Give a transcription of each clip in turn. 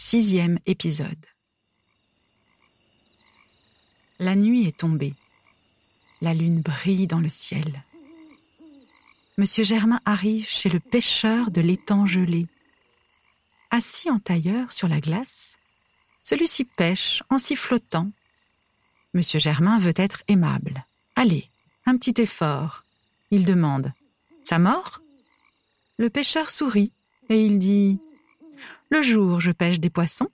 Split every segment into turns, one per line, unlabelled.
sixième épisode. La nuit est tombée. La lune brille dans le ciel. Monsieur Germain arrive chez le pêcheur de l'étang gelé. Assis en tailleur sur la glace, celui-ci pêche en sifflotant. Monsieur Germain veut être aimable. Allez, un petit effort. Il demande Ça mord Le pêcheur sourit et il dit Le jour, je pêche des poissons,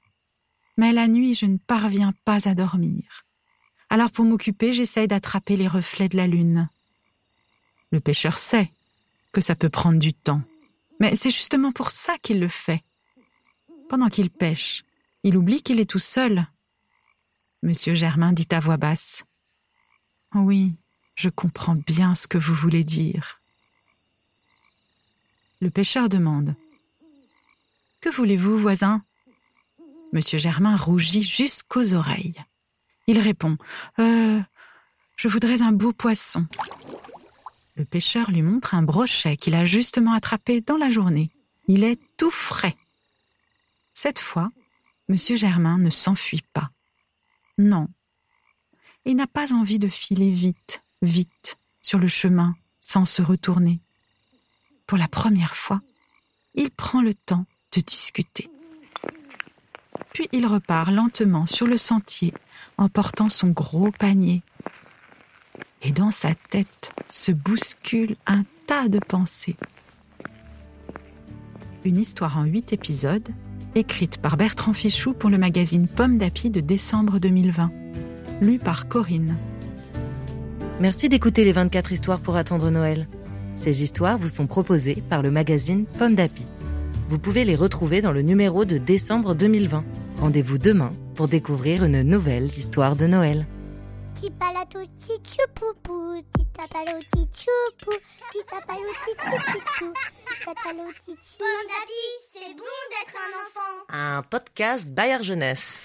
mais la nuit, je ne parviens pas à dormir. Alors pour m'occuper, j'essaye d'attraper les reflets de la lune. Le pêcheur sait que ça peut prendre du temps, mais c'est justement pour ça qu'il le fait. Pendant qu'il pêche, il oublie qu'il est tout seul. Monsieur Germain dit à voix basse Oui, je comprends bien ce que vous voulez dire. Le pêcheur demande Que voulez-vous, voisin? Monsieur Germain rougit jusqu'aux oreilles. Il répond Euh, je voudrais un beau poisson. Le pêcheur lui montre un brochet qu'il a justement attrapé dans la journée. Il est tout frais. Cette fois, Monsieur Germain ne s'enfuit pas. Non. Il n'a pas envie de filer vite, vite, sur le chemin, sans se retourner. Pour la première fois, il prend le temps de discuter. Puis il repart lentement sur le sentier en portant son gros panier. Et dans sa tête se bouscule un tas de pensées. Une histoire en huit épisodes, écrite par Bertrand Fichou pour le magazine Pomme d'Api de décembre 2020. Lue par Corinne.
Merci d'écouter les 24 histoires pour attendre Noël. Ces histoires vous sont proposées par le magazine Pomme d'Api. Vous pouvez les retrouver dans le numéro de décembre 2020. Rendez-vous demain pour découvrir une nouvelle histoire de Noël.
C'est bon d'être un enfant.
Un podcast Bayard Jeunesse.